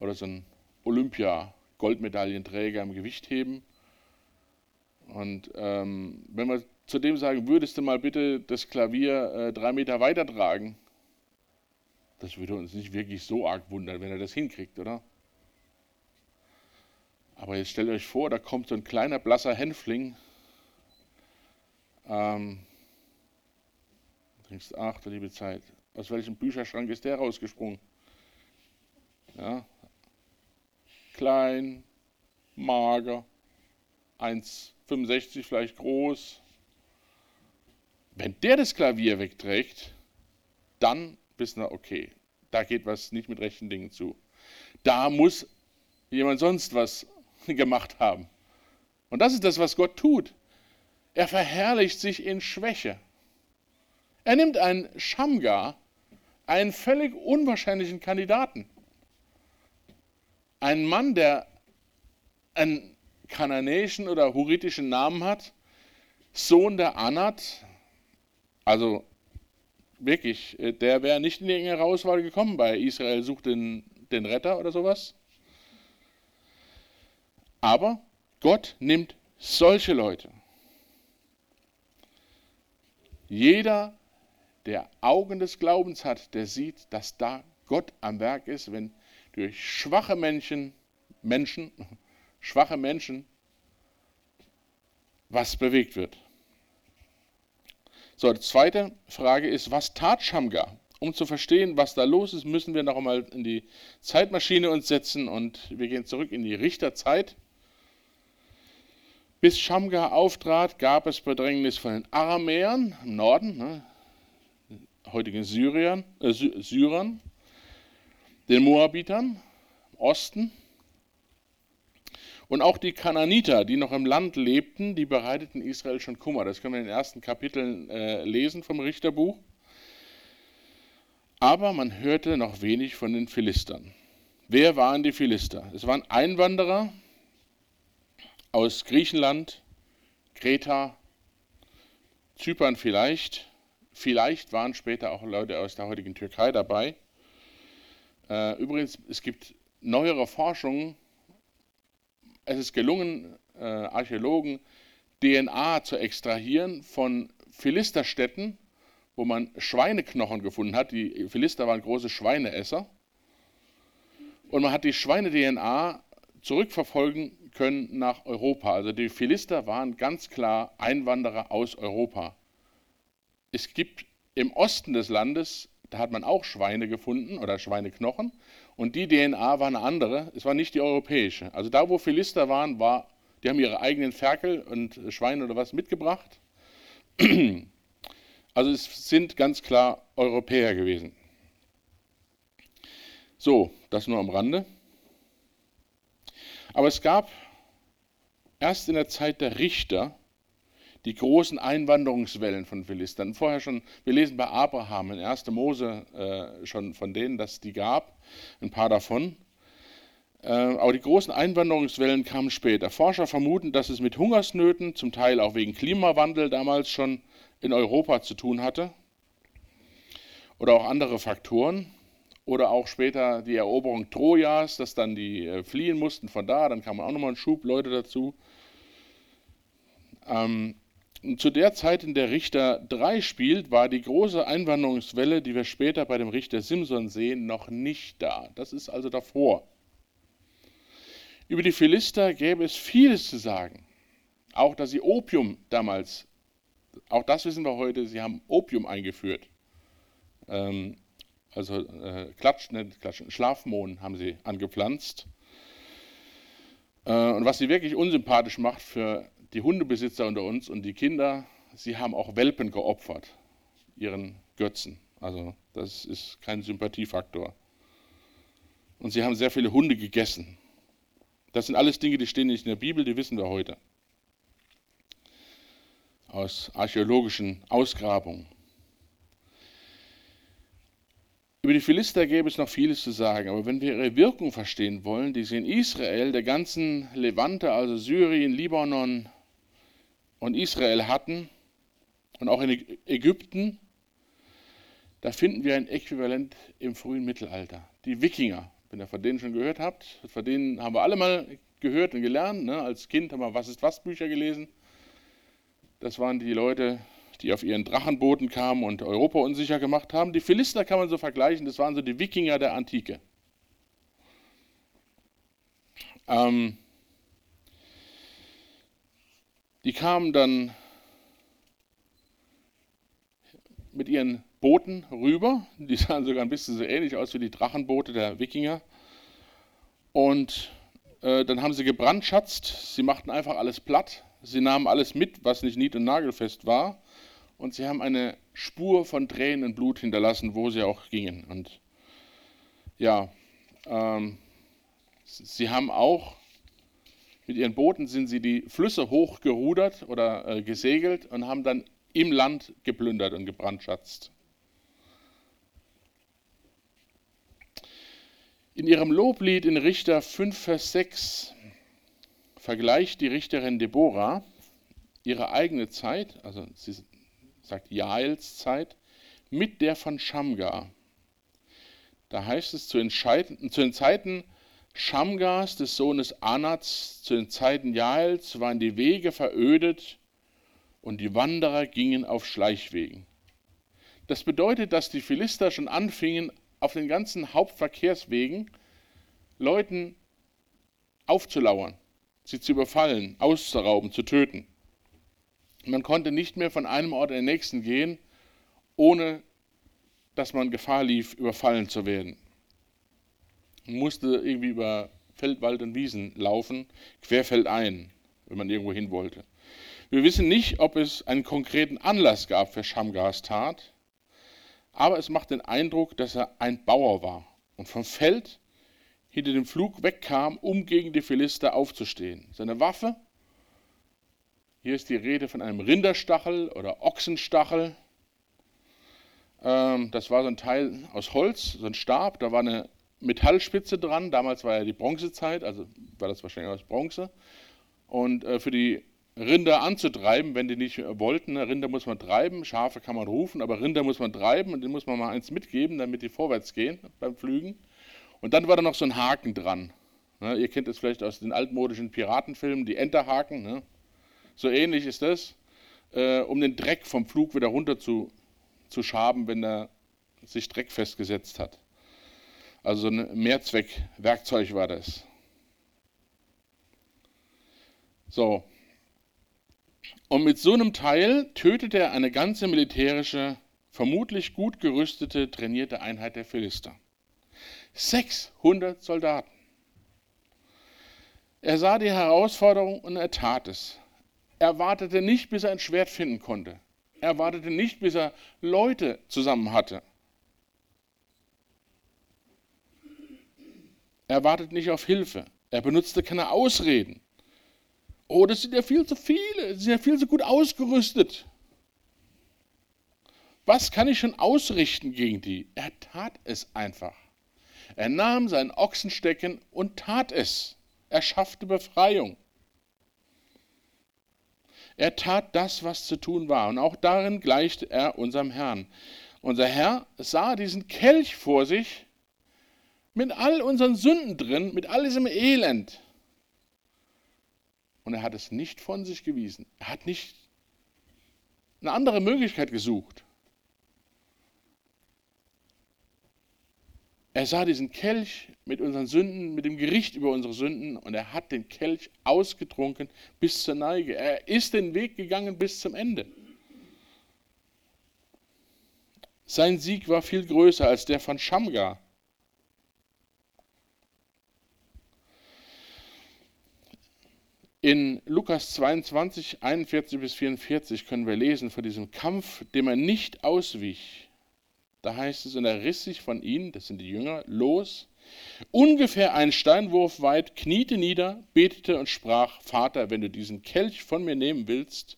oder so ein Olympia-Goldmedaillenträger im Gewichtheben. Und ähm, wenn wir zu dem sagen, würdest du mal bitte das Klavier äh, drei Meter weiter tragen, das würde uns nicht wirklich so arg wundern, wenn er das hinkriegt, oder? Aber jetzt stellt euch vor, da kommt so ein kleiner blasser Hänfling. Ähm, denkst, ach du liebe Zeit, aus welchem Bücherschrank ist der rausgesprungen? Ja. Klein, mager, 1,65 vielleicht groß. Wenn der das Klavier wegträgt, dann wissen wir, okay, da geht was nicht mit rechten Dingen zu. Da muss jemand sonst was gemacht haben. Und das ist das, was Gott tut. Er verherrlicht sich in Schwäche. Er nimmt einen Schamgar, einen völlig unwahrscheinlichen Kandidaten. Einen Mann, der einen kananäischen oder huritischen Namen hat, Sohn der Anat, also wirklich, äh, der wäre nicht in die engere Auswahl gekommen bei Israel sucht den, den Retter oder sowas. Aber Gott nimmt solche Leute. Jeder, der Augen des Glaubens hat, der sieht, dass da Gott am Werk ist, wenn durch schwache Menschen, Menschen, schwache Menschen was bewegt wird. So, die zweite Frage ist, was tat Shamgar? Um zu verstehen, was da los ist, müssen wir noch einmal in die Zeitmaschine uns setzen und wir gehen zurück in die Richterzeit. Bis Shamgar auftrat, gab es Bedrängnis von den Aramäern im Norden, ne, heutigen Syrien, äh, Syrern, den Moabitern im Osten und auch die Kananiter, die noch im Land lebten, die bereiteten Israel schon Kummer. Das können wir in den ersten Kapiteln äh, lesen vom Richterbuch. Aber man hörte noch wenig von den Philistern. Wer waren die Philister? Es waren Einwanderer aus Griechenland, Kreta, Zypern vielleicht. Vielleicht waren später auch Leute aus der heutigen Türkei dabei. Äh, übrigens, es gibt neuere Forschungen es ist gelungen, äh, Archäologen DNA zu extrahieren von Philisterstädten, wo man Schweineknochen gefunden hat. Die Philister waren große Schweineesser. Und man hat die Schweine-DNA zurückverfolgen können nach Europa. Also die Philister waren ganz klar Einwanderer aus Europa. Es gibt im Osten des Landes, da hat man auch Schweine gefunden oder Schweineknochen. Und die DNA war eine andere, es war nicht die europäische. Also da, wo Philister waren, war, die haben ihre eigenen Ferkel und Schweine oder was mitgebracht. Also es sind ganz klar Europäer gewesen. So, das nur am Rande. Aber es gab erst in der Zeit der Richter die großen Einwanderungswellen von Philistern. Vorher schon, wir lesen bei Abraham in 1. Mose äh, schon von denen, dass die gab, ein paar davon. Äh, aber die großen Einwanderungswellen kamen später. Forscher vermuten, dass es mit Hungersnöten, zum Teil auch wegen Klimawandel damals schon in Europa zu tun hatte. Oder auch andere Faktoren. Oder auch später die Eroberung Trojas, dass dann die äh, fliehen mussten von da. Dann kam auch nochmal ein Schub Leute dazu. Ähm, zu der Zeit, in der Richter 3 spielt, war die große Einwanderungswelle, die wir später bei dem Richter Simson sehen, noch nicht da. Das ist also davor. Über die Philister gäbe es vieles zu sagen. Auch, dass sie Opium damals, auch das wissen wir heute, sie haben Opium eingeführt. Ähm, also äh, Klatsch, ne, Klatsch, Schlafmohn haben sie angepflanzt. Äh, und was sie wirklich unsympathisch macht für die Hundebesitzer unter uns und die Kinder, sie haben auch Welpen geopfert, ihren Götzen. Also das ist kein Sympathiefaktor. Und sie haben sehr viele Hunde gegessen. Das sind alles Dinge, die stehen nicht in der Bibel, die wissen wir heute. Aus archäologischen Ausgrabungen. Über die Philister gäbe es noch vieles zu sagen, aber wenn wir ihre Wirkung verstehen wollen, die sie in Israel, der ganzen Levante, also Syrien, Libanon, und Israel hatten und auch in Ägypten, da finden wir ein Äquivalent im frühen Mittelalter. Die Wikinger, wenn ihr von denen schon gehört habt, von denen haben wir alle mal gehört und gelernt. Ne? Als Kind haben wir Was ist was Bücher gelesen. Das waren die Leute, die auf ihren Drachenbooten kamen und Europa unsicher gemacht haben. Die Philister kann man so vergleichen, das waren so die Wikinger der Antike. Ähm, Die kamen dann mit ihren Booten rüber. Die sahen sogar ein bisschen so ähnlich aus wie die Drachenboote der Wikinger. Und äh, dann haben sie gebrandschatzt. Sie machten einfach alles platt. Sie nahmen alles mit, was nicht nied- und nagelfest war. Und sie haben eine Spur von Tränen und Blut hinterlassen, wo sie auch gingen. Und ja, ähm, sie haben auch mit ihren Booten sind sie die Flüsse hochgerudert oder äh, gesegelt und haben dann im Land geplündert und gebrandschatzt. In ihrem Loblied in Richter 5, Vers 6 vergleicht die Richterin Deborah ihre eigene Zeit, also sie sagt Jaels Zeit, mit der von Shamgar. Da heißt es, zu zu den Zeiten Shamgars, des Sohnes Anats, zu den Zeiten Jaels waren die Wege verödet und die Wanderer gingen auf Schleichwegen. Das bedeutet, dass die Philister schon anfingen, auf den ganzen Hauptverkehrswegen Leuten aufzulauern, sie zu überfallen, auszurauben, zu töten. Man konnte nicht mehr von einem Ort in den nächsten gehen, ohne dass man Gefahr lief, überfallen zu werden. Musste irgendwie über Feld, Wald und Wiesen laufen, querfeldein, wenn man irgendwo hin wollte. Wir wissen nicht, ob es einen konkreten Anlass gab für Schamgars Tat, aber es macht den Eindruck, dass er ein Bauer war und vom Feld hinter dem Flug wegkam, um gegen die Philister aufzustehen. Seine Waffe, hier ist die Rede von einem Rinderstachel oder Ochsenstachel, ähm, das war so ein Teil aus Holz, so ein Stab, da war eine Metallspitze dran. Damals war ja die Bronzezeit, also war das wahrscheinlich aus Bronze. Und äh, für die Rinder anzutreiben, wenn die nicht wollten, ne, Rinder muss man treiben, Schafe kann man rufen, aber Rinder muss man treiben und den muss man mal eins mitgeben, damit die vorwärts gehen beim Flügen. Und dann war da noch so ein Haken dran. Ne, ihr kennt es vielleicht aus den altmodischen Piratenfilmen, die Enterhaken. Ne? So ähnlich ist das, äh, um den Dreck vom Flug wieder runter zu zu schaben, wenn er sich Dreck festgesetzt hat. Also ein Mehrzweckwerkzeug war das. So. Und mit so einem Teil tötet er eine ganze militärische, vermutlich gut gerüstete, trainierte Einheit der Philister. 600 Soldaten. Er sah die Herausforderung und er tat es. Er wartete nicht, bis er ein Schwert finden konnte. Er wartete nicht, bis er Leute zusammen hatte. Er wartete nicht auf Hilfe. Er benutzte keine Ausreden. Oh, das sind ja viel zu viele, sie sind ja viel zu gut ausgerüstet. Was kann ich schon ausrichten gegen die? Er tat es einfach. Er nahm seinen Ochsenstecken und tat es. Er schaffte Befreiung. Er tat das, was zu tun war. Und auch darin gleichte er unserem Herrn. Unser Herr sah diesen Kelch vor sich mit all unseren Sünden drin, mit all diesem Elend. Und er hat es nicht von sich gewiesen. Er hat nicht eine andere Möglichkeit gesucht. Er sah diesen Kelch mit unseren Sünden, mit dem Gericht über unsere Sünden und er hat den Kelch ausgetrunken bis zur Neige. Er ist den Weg gegangen bis zum Ende. Sein Sieg war viel größer als der von Shamgar. In Lukas 22, 41 bis 44 können wir lesen von diesem Kampf, dem er nicht auswich. Da heißt es, und er riss sich von ihnen, das sind die Jünger, los, ungefähr einen Steinwurf weit, kniete nieder, betete und sprach, Vater, wenn du diesen Kelch von mir nehmen willst,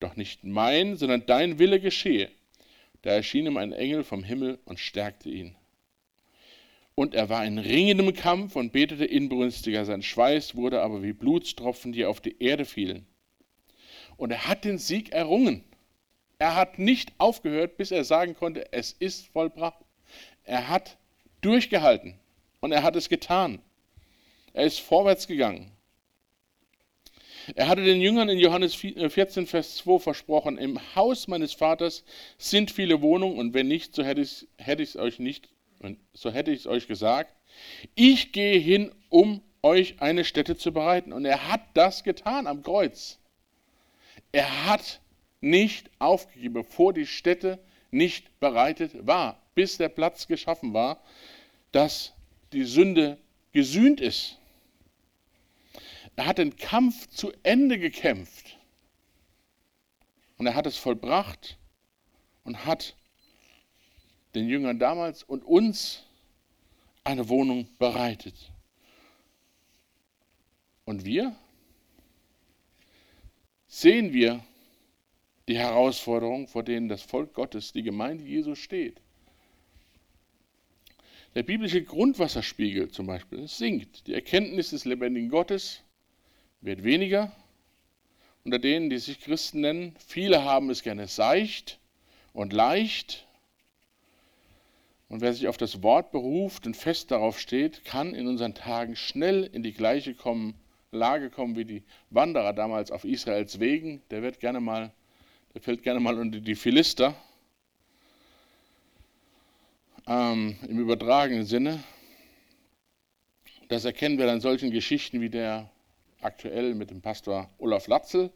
doch nicht mein, sondern dein Wille geschehe. Da erschien ihm ein Engel vom Himmel und stärkte ihn. Und er war in ringendem Kampf und betete inbrünstiger. Sein Schweiß wurde aber wie Blutstropfen, die auf die Erde fielen. Und er hat den Sieg errungen. Er hat nicht aufgehört, bis er sagen konnte, es ist vollbracht. Er hat durchgehalten und er hat es getan. Er ist vorwärts gegangen. Er hatte den Jüngern in Johannes 14, äh, Vers 2 versprochen, im Haus meines Vaters sind viele Wohnungen und wenn nicht, so hätte ich es euch nicht, so hätte ich es euch gesagt. Ich gehe hin, um euch eine Stätte zu bereiten. Und er hat das getan am Kreuz. Er hat nicht aufgegeben, bevor die Stätte nicht bereitet war, bis der Platz geschaffen war, dass die Sünde gesühnt ist. Er hat den Kampf zu Ende gekämpft und er hat es vollbracht und hat den Jüngern damals und uns eine Wohnung bereitet. Und wir? Sehen wir die Herausforderungen, vor denen das Volk Gottes, die Gemeinde Jesu steht? Der biblische Grundwasserspiegel zum Beispiel sinkt. Die Erkenntnis des lebendigen Gottes wird weniger unter denen, die sich Christen nennen. Viele haben es gerne seicht und leicht. Und wer sich auf das Wort beruft und fest darauf steht, kann in unseren Tagen schnell in die gleiche kommen, Lage kommen wie die Wanderer damals auf Israels Wegen. Der wird gerne mal, der fällt gerne mal unter die Philister. Ähm, Im übertragenen Sinne. Das erkennen wir an solchen Geschichten wie der aktuell mit dem Pastor Olaf Latzel.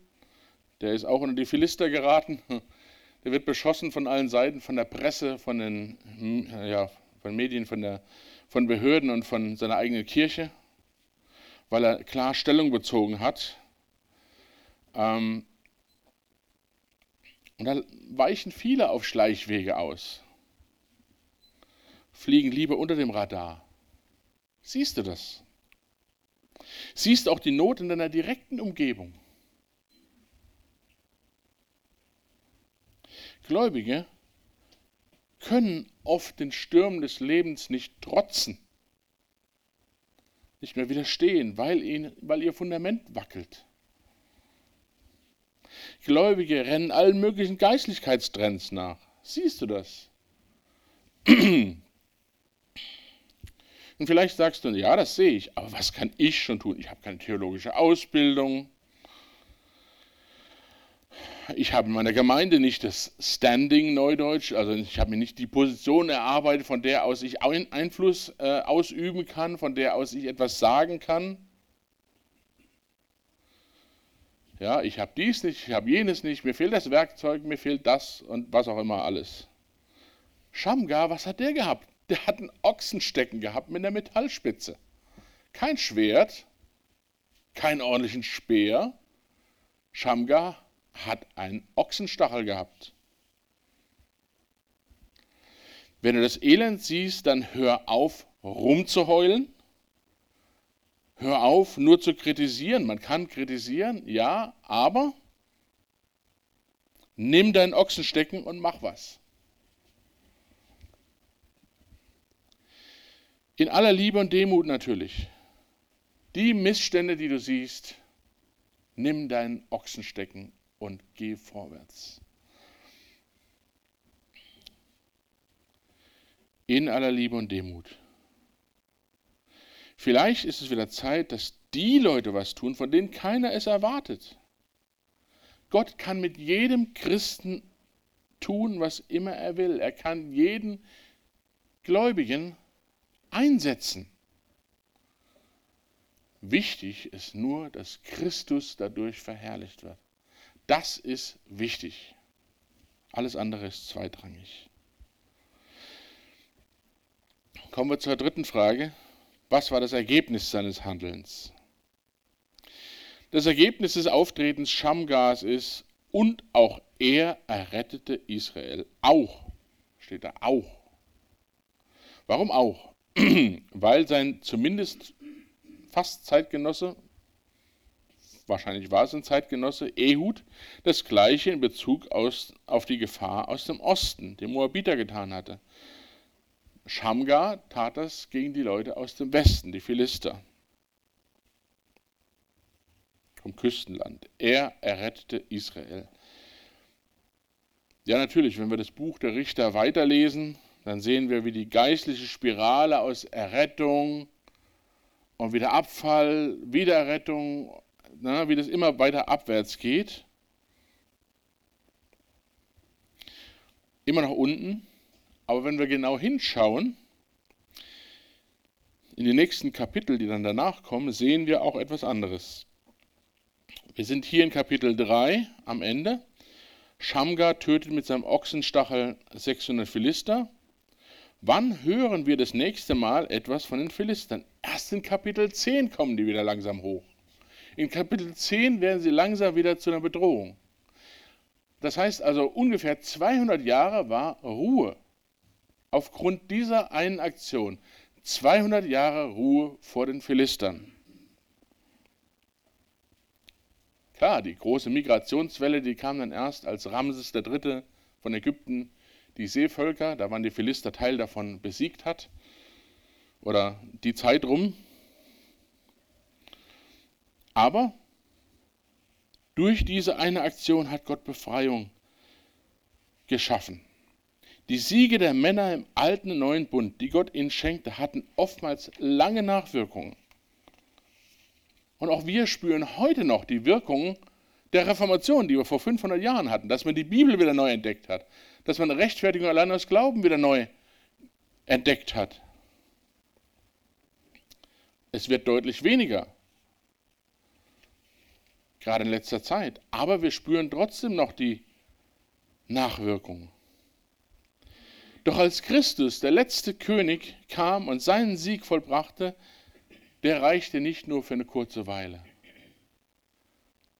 Der ist auch unter die Philister geraten. Der wird beschossen von allen Seiten, von der Presse, von den ja, von Medien, von, der, von Behörden und von seiner eigenen Kirche, weil er klar Stellung bezogen hat. Ähm, und da weichen viele auf Schleichwege aus, fliegen lieber unter dem Radar. Siehst du das? Siehst auch die Not in deiner direkten Umgebung. Gläubige können oft den Stürmen des Lebens nicht trotzen, nicht mehr widerstehen, weil, ihn, weil ihr Fundament wackelt. Gläubige rennen allen möglichen Geistlichkeitstrends nach. Siehst du das? Und vielleicht sagst du, ja, das sehe ich, aber was kann ich schon tun? Ich habe keine theologische Ausbildung. Ich habe in meiner Gemeinde nicht das Standing Neudeutsch, also ich habe mir nicht die Position erarbeitet, von der aus ich Einfluss äh, ausüben kann, von der aus ich etwas sagen kann. Ja, ich habe dies nicht, ich habe jenes nicht, mir fehlt das Werkzeug, mir fehlt das und was auch immer alles. Schamgar, was hat der gehabt? Der hat einen Ochsenstecken gehabt mit einer Metallspitze. Kein Schwert, keinen ordentlichen Speer. Schamgar hat einen Ochsenstachel gehabt. Wenn du das Elend siehst, dann hör auf, rumzuheulen. Hör auf, nur zu kritisieren. Man kann kritisieren, ja, aber nimm deinen Ochsenstecken und mach was. In aller Liebe und Demut natürlich. Die Missstände, die du siehst, nimm deinen Ochsenstecken und geh vorwärts. In aller Liebe und Demut. Vielleicht ist es wieder Zeit, dass die Leute was tun, von denen keiner es erwartet. Gott kann mit jedem Christen tun, was immer er will. Er kann jeden Gläubigen einsetzen. Wichtig ist nur, dass Christus dadurch verherrlicht wird. Das ist wichtig. Alles andere ist zweitrangig. Kommen wir zur dritten Frage. Was war das Ergebnis seines Handelns? Das Ergebnis des Auftretens Schamgas ist, und auch er errettete Israel. Auch, steht da auch. Warum auch? Weil sein zumindest fast Zeitgenosse wahrscheinlich war es ein Zeitgenosse, Ehud, das gleiche in Bezug aus, auf die Gefahr aus dem Osten, dem Moabiter, getan hatte. Schamgar tat das gegen die Leute aus dem Westen, die Philister, vom Küstenland. Er errettete Israel. Ja, natürlich, wenn wir das Buch der Richter weiterlesen, dann sehen wir, wie die geistliche Spirale aus Errettung und wieder Abfall, Wiedererrettung na, wie das immer weiter abwärts geht. Immer nach unten. Aber wenn wir genau hinschauen, in die nächsten Kapitel, die dann danach kommen, sehen wir auch etwas anderes. Wir sind hier in Kapitel 3 am Ende. Schamgar tötet mit seinem Ochsenstachel 600 Philister. Wann hören wir das nächste Mal etwas von den Philistern? Erst in Kapitel 10 kommen die wieder langsam hoch. In Kapitel 10 werden sie langsam wieder zu einer Bedrohung. Das heißt also, ungefähr 200 Jahre war Ruhe. Aufgrund dieser einen Aktion. 200 Jahre Ruhe vor den Philistern. Klar, die große Migrationswelle, die kam dann erst, als Ramses III. von Ägypten die Seevölker, da waren die Philister Teil davon, besiegt hat. Oder die Zeit rum. Aber durch diese eine Aktion hat Gott Befreiung geschaffen. Die Siege der Männer im alten und neuen Bund, die Gott ihnen schenkte, hatten oftmals lange Nachwirkungen. Und auch wir spüren heute noch die Wirkungen der Reformation, die wir vor 500 Jahren hatten, dass man die Bibel wieder neu entdeckt hat, dass man Rechtfertigung allein aus Glauben wieder neu entdeckt hat. Es wird deutlich weniger, gerade in letzter Zeit, aber wir spüren trotzdem noch die Nachwirkungen. Doch als Christus, der letzte König, kam und seinen Sieg vollbrachte, der reichte nicht nur für eine kurze Weile.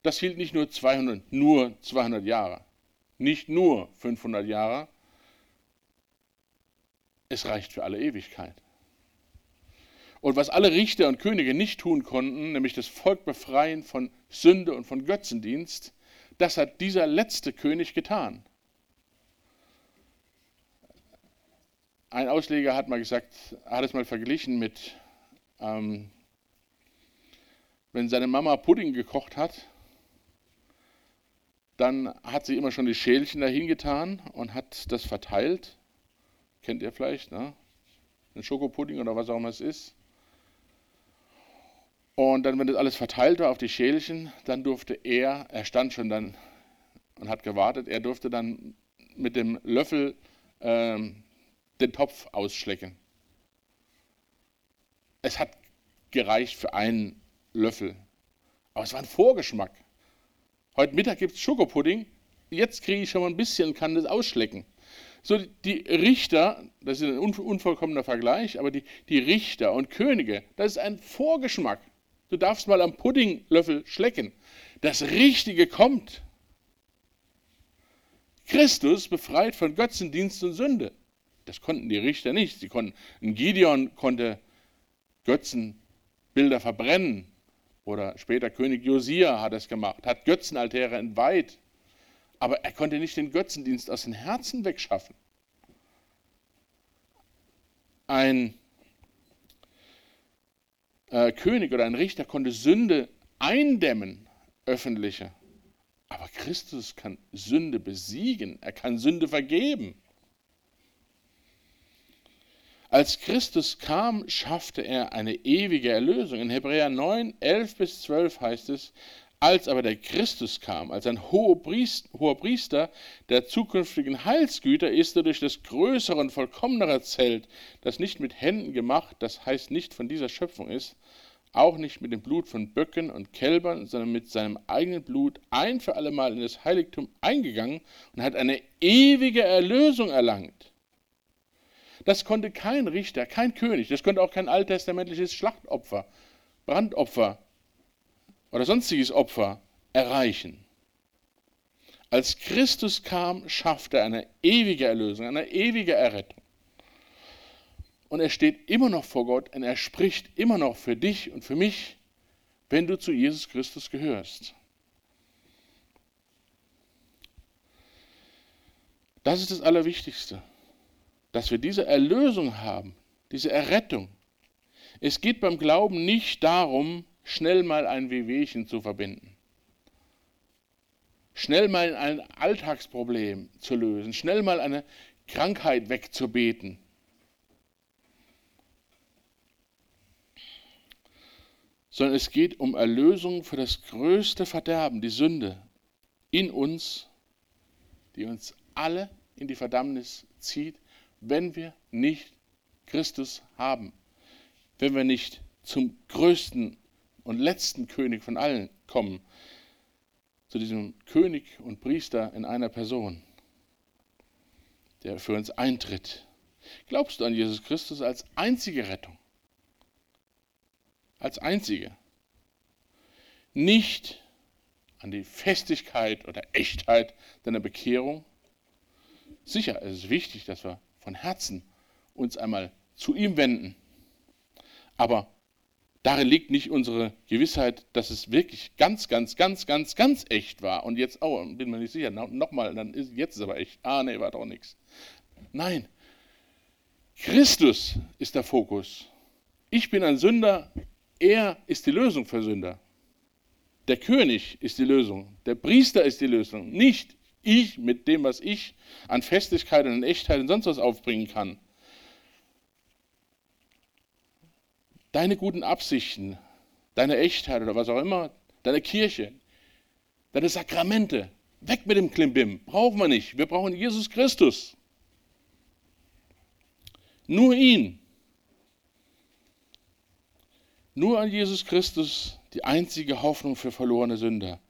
Das hielt nicht nur 200, nur 200 Jahre, nicht nur 500 Jahre. Es reicht für alle Ewigkeit. Und was alle Richter und Könige nicht tun konnten, nämlich das Volk befreien von Sünde und von Götzendienst, das hat dieser letzte König getan. Ein Ausleger hat mal gesagt, hat es mal verglichen mit ähm, wenn seine Mama Pudding gekocht hat, dann hat sie immer schon die Schälchen dahin getan und hat das verteilt. Kennt ihr vielleicht, ne? Ein Schokopudding oder was auch immer es ist. Und dann, wenn das alles verteilt war auf die Schälchen, dann durfte er, er stand schon dann und hat gewartet, er durfte dann mit dem Löffel ähm, den Topf ausschlecken. Es hat gereicht für einen Löffel. Aber es war ein Vorgeschmack. Heute Mittag gibt es Schokopudding. Jetzt kriege ich schon mal ein bisschen und kann das ausschlecken. So, die Richter, das ist ein unvollkommener Vergleich, aber die, die Richter und Könige, das ist ein Vorgeschmack. Du darfst mal am Puddinglöffel schlecken. Das Richtige kommt. Christus befreit von Götzendienst und Sünde. Das konnten die Richter nicht. Sie konnten, ein Gideon konnte Götzenbilder verbrennen. Oder später König Josia hat es gemacht, hat Götzenaltäre entweiht. Aber er konnte nicht den Götzendienst aus den Herzen wegschaffen. Ein äh, König oder ein Richter konnte Sünde eindämmen, öffentliche. Aber Christus kann Sünde besiegen, er kann Sünde vergeben. Als Christus kam, schaffte er eine ewige Erlösung. In Hebräer 9, 11 bis 12 heißt es, als aber der Christus kam, als ein hoher Priester der zukünftigen Heilsgüter, ist er durch das größere und vollkommenere Zelt, das nicht mit Händen gemacht, das heißt nicht von dieser Schöpfung ist, auch nicht mit dem Blut von Böcken und Kälbern, sondern mit seinem eigenen Blut ein für allemal in das Heiligtum eingegangen und hat eine ewige Erlösung erlangt. Das konnte kein Richter, kein König, das konnte auch kein alttestamentliches Schlachtopfer, Brandopfer oder sonstiges Opfer erreichen. Als Christus kam, schaffte er eine ewige Erlösung, eine ewige Errettung. Und er steht immer noch vor Gott und er spricht immer noch für dich und für mich, wenn du zu Jesus Christus gehörst. Das ist das Allerwichtigste dass wir diese Erlösung haben, diese Errettung. Es geht beim Glauben nicht darum, schnell mal ein Wehwehchen zu verbinden, schnell mal ein Alltagsproblem zu lösen, schnell mal eine Krankheit wegzubeten. Sondern es geht um Erlösung für das größte Verderben, die Sünde in uns, die uns alle in die Verdammnis zieht wenn wir nicht Christus haben, wenn wir nicht zum größten und letzten König von allen kommen, zu diesem König und Priester in einer Person, der für uns eintritt. Glaubst du an Jesus Christus als einzige Rettung? Als einzige. Nicht an die Festigkeit oder Echtheit deiner Bekehrung. Sicher, es ist wichtig, dass wir von Herzen uns einmal zu ihm wenden. Aber darin liegt nicht unsere Gewissheit, dass es wirklich ganz, ganz, ganz, ganz, ganz echt war. Und jetzt, oh, bin mir nicht sicher, nochmal, dann ist jetzt ist aber echt. Ah, nee, war doch nichts. Nein, Christus ist der Fokus. Ich bin ein Sünder, er ist die Lösung für Sünder. Der König ist die Lösung, der Priester ist die Lösung, nicht ich mit dem, was ich an Festigkeit und Echtheit und sonst was aufbringen kann. Deine guten Absichten, deine Echtheit oder was auch immer, deine Kirche, deine Sakramente, weg mit dem Klimbim, brauchen wir nicht. Wir brauchen Jesus Christus. Nur ihn. Nur an Jesus Christus die einzige Hoffnung für verlorene Sünder.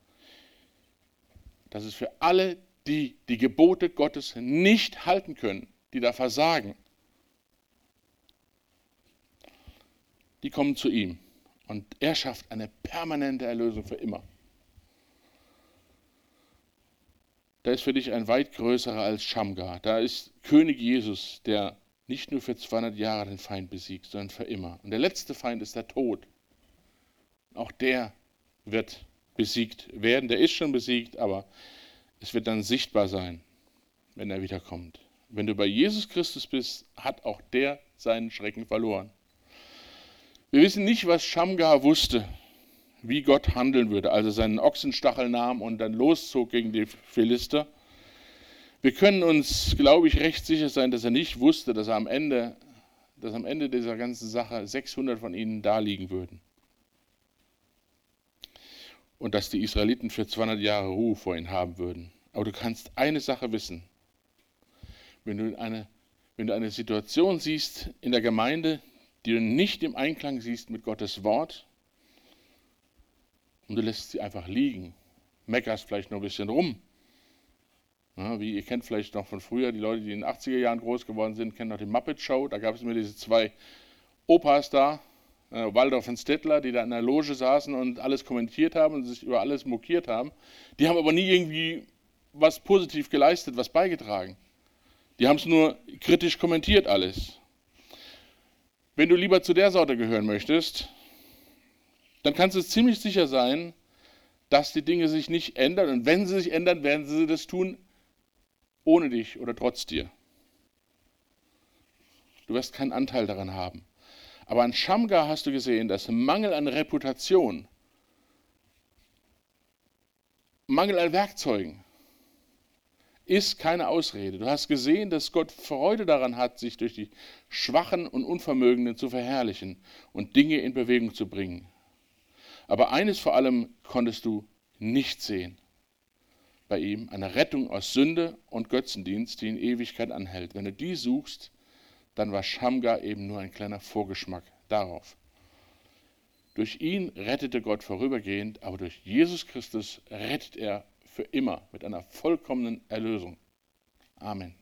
Das ist für alle, die die Gebote Gottes nicht halten können, die da versagen. Die kommen zu ihm und er schafft eine permanente Erlösung für immer. Da ist für dich ein weit größerer als Shamgar. Da ist König Jesus, der nicht nur für 200 Jahre den Feind besiegt, sondern für immer. Und der letzte Feind ist der Tod. Auch der wird besiegt werden. Der ist schon besiegt, aber es wird dann sichtbar sein, wenn er wiederkommt. Wenn du bei Jesus Christus bist, hat auch der seinen Schrecken verloren. Wir wissen nicht, was Schamgar wusste, wie Gott handeln würde, als er seinen Ochsenstachel nahm und dann loszog gegen die Philister. Wir können uns, glaube ich, recht sicher sein, dass er nicht wusste, dass, er am Ende, dass am Ende dieser ganzen Sache 600 von ihnen da liegen würden. Und dass die Israeliten für 200 Jahre Ruhe vor ihnen haben würden. Aber du kannst eine Sache wissen. Wenn du eine, wenn du eine Situation siehst in der Gemeinde, die du nicht im Einklang siehst mit Gottes Wort, und du lässt sie einfach liegen, meckerst vielleicht noch ein bisschen rum, ja, wie ihr kennt vielleicht noch von früher, die Leute, die in den 80er Jahren groß geworden sind, kennen noch die Muppet Show. Da gab es immer diese zwei Opas da, äh, Waldorf und Stettler, die da in der Loge saßen und alles kommentiert haben und sich über alles mokiert haben. Die haben aber nie irgendwie was positiv geleistet, was beigetragen. Die haben es nur kritisch kommentiert alles. Wenn du lieber zu der Sorte gehören möchtest, dann kannst du ziemlich sicher sein, dass die Dinge sich nicht ändern. Und wenn sie sich ändern, werden sie das tun ohne dich oder trotz dir. Du wirst keinen Anteil daran haben. Aber an Shamgar hast du gesehen, dass Mangel an Reputation, Mangel an Werkzeugen ist keine Ausrede. Du hast gesehen, dass Gott Freude daran hat, sich durch die Schwachen und Unvermögenden zu verherrlichen und Dinge in Bewegung zu bringen. Aber eines vor allem konntest du nicht sehen bei ihm, eine Rettung aus Sünde und Götzendienst, die in Ewigkeit anhält. Wenn du die suchst, dann war Schamgar eben nur ein kleiner Vorgeschmack darauf. Durch ihn rettete Gott vorübergehend, aber durch Jesus Christus rettet er für immer mit einer vollkommenen Erlösung. Amen.